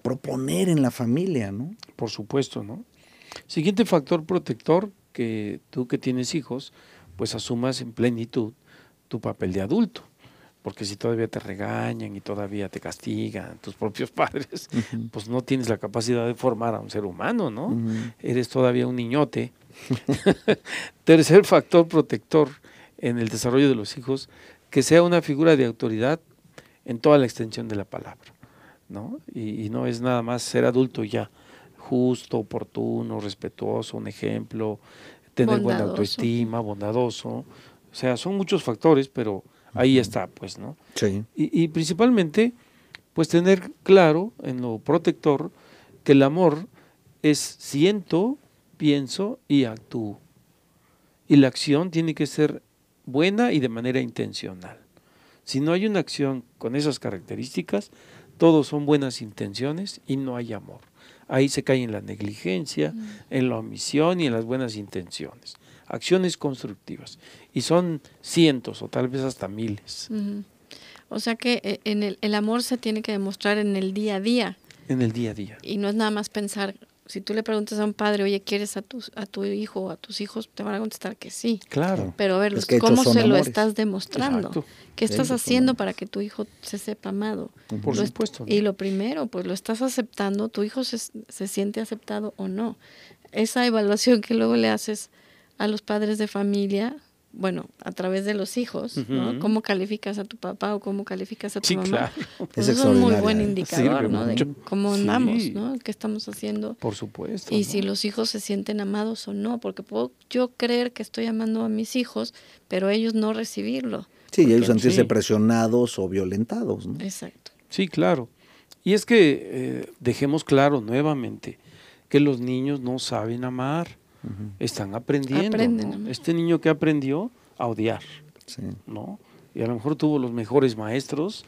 proponer en la familia? ¿no? Por supuesto, ¿no? Siguiente factor protector, que tú que tienes hijos, pues asumas en plenitud tu papel de adulto. Porque si todavía te regañan y todavía te castigan tus propios [laughs] padres, pues no tienes la capacidad de formar a un ser humano, ¿no? Eres todavía un niñote [laughs] Tercer factor protector en el desarrollo de los hijos, que sea una figura de autoridad en toda la extensión de la palabra. ¿no? Y, no es nada más ser adulto ya, justo, oportuno, respetuoso, un ejemplo, tener buena autoestima, bondadoso. O sea, son muchos factores, pero ahí está, pues, ¿no? Sí. Y, y principalmente, pues tener claro en lo protector que el amor es siento, pienso y actúo. Y la acción tiene que ser buena y de manera intencional. Si no hay una acción con esas características, todos son buenas intenciones y no hay amor. Ahí se cae en la negligencia, en la omisión y en las buenas intenciones. Acciones constructivas. Y son cientos o tal vez hasta miles. O sea que eh, en el, el amor se tiene que demostrar en el día a día. En el día a día. Y no es nada más pensar, si tú le preguntas a un padre, oye, ¿quieres a tu, a tu hijo o a tus hijos? Te van a contestar que sí. Claro. Pero a ver, ¿cómo se lo estás demostrando? ¿Qué estás haciendo para que tu hijo se sepa amado? Por supuesto. Y lo primero, pues lo estás aceptando, tu hijo se, se siente aceptado o no. Esa evaluación que luego le haces a los padres de familia, bueno, a través de los hijos, ¿no? ¿Cómo calificas a tu papá o cómo calificas a tu mamá? Claro. Pues es un muy buen indicador, ¿no? De cómo andamos, ¿no? ¿Qué estamos haciendo? Por supuesto. Y si los hijos se sienten amados o no, porque puedo yo creer que estoy amando a mis hijos, pero ellos no recibirlo. Sí, y ellos sentirse presionados o violentados, ¿no? Exacto. Sí, claro. Y es que eh, dejemos claro nuevamente que los niños no saben amar están aprendiendo. Este niño que aprendió a odiar, ¿no? Y a lo mejor tuvo los mejores maestros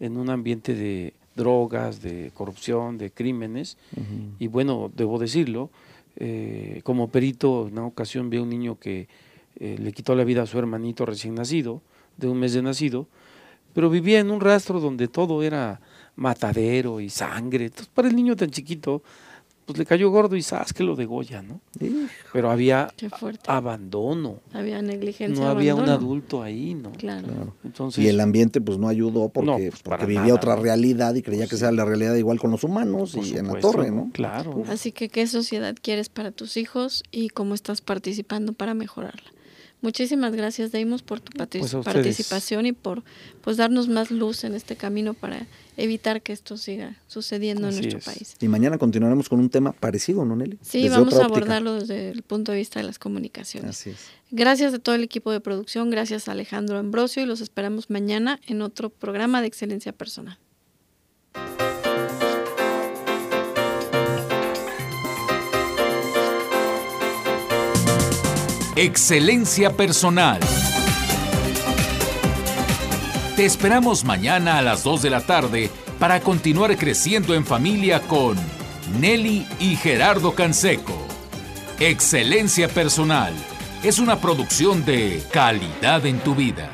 en un ambiente de drogas, de corrupción, de crímenes. Y bueno, debo decirlo, eh, como perito, en una ocasión vi a un niño que eh, le quitó la vida a su hermanito recién nacido, de un mes de nacido, pero vivía en un rastro donde todo era matadero y sangre. Entonces, para el niño tan chiquito, pues le cayó gordo y sabes que lo de Goya, ¿no? Pero había abandono. Había negligencia. No había un adulto ahí, ¿no? Claro. Entonces, y el ambiente pues no ayudó porque, pues, porque vivía otra realidad y creía que sea la realidad igual con los humanos y en la torre, ¿no? Claro. Así que qué sociedad quieres para tus hijos y cómo estás participando para mejorarla. Muchísimas gracias, Deimos, por tu pues participación y por pues darnos más luz en este camino para evitar que esto siga sucediendo en nuestro país. Y mañana continuaremos con un tema parecido, ¿no, Nelly? Sí, vamos a abordarlo desde el punto de vista de las comunicaciones. Así es. Gracias a todo el equipo de producción, gracias a Alejandro Ambrosio y los esperamos mañana en otro programa de excelencia personal. Excelencia personal. Te esperamos mañana a las 2 de la tarde para continuar creciendo en familia con Nelly y Gerardo Canseco. Excelencia Personal es una producción de calidad en tu vida.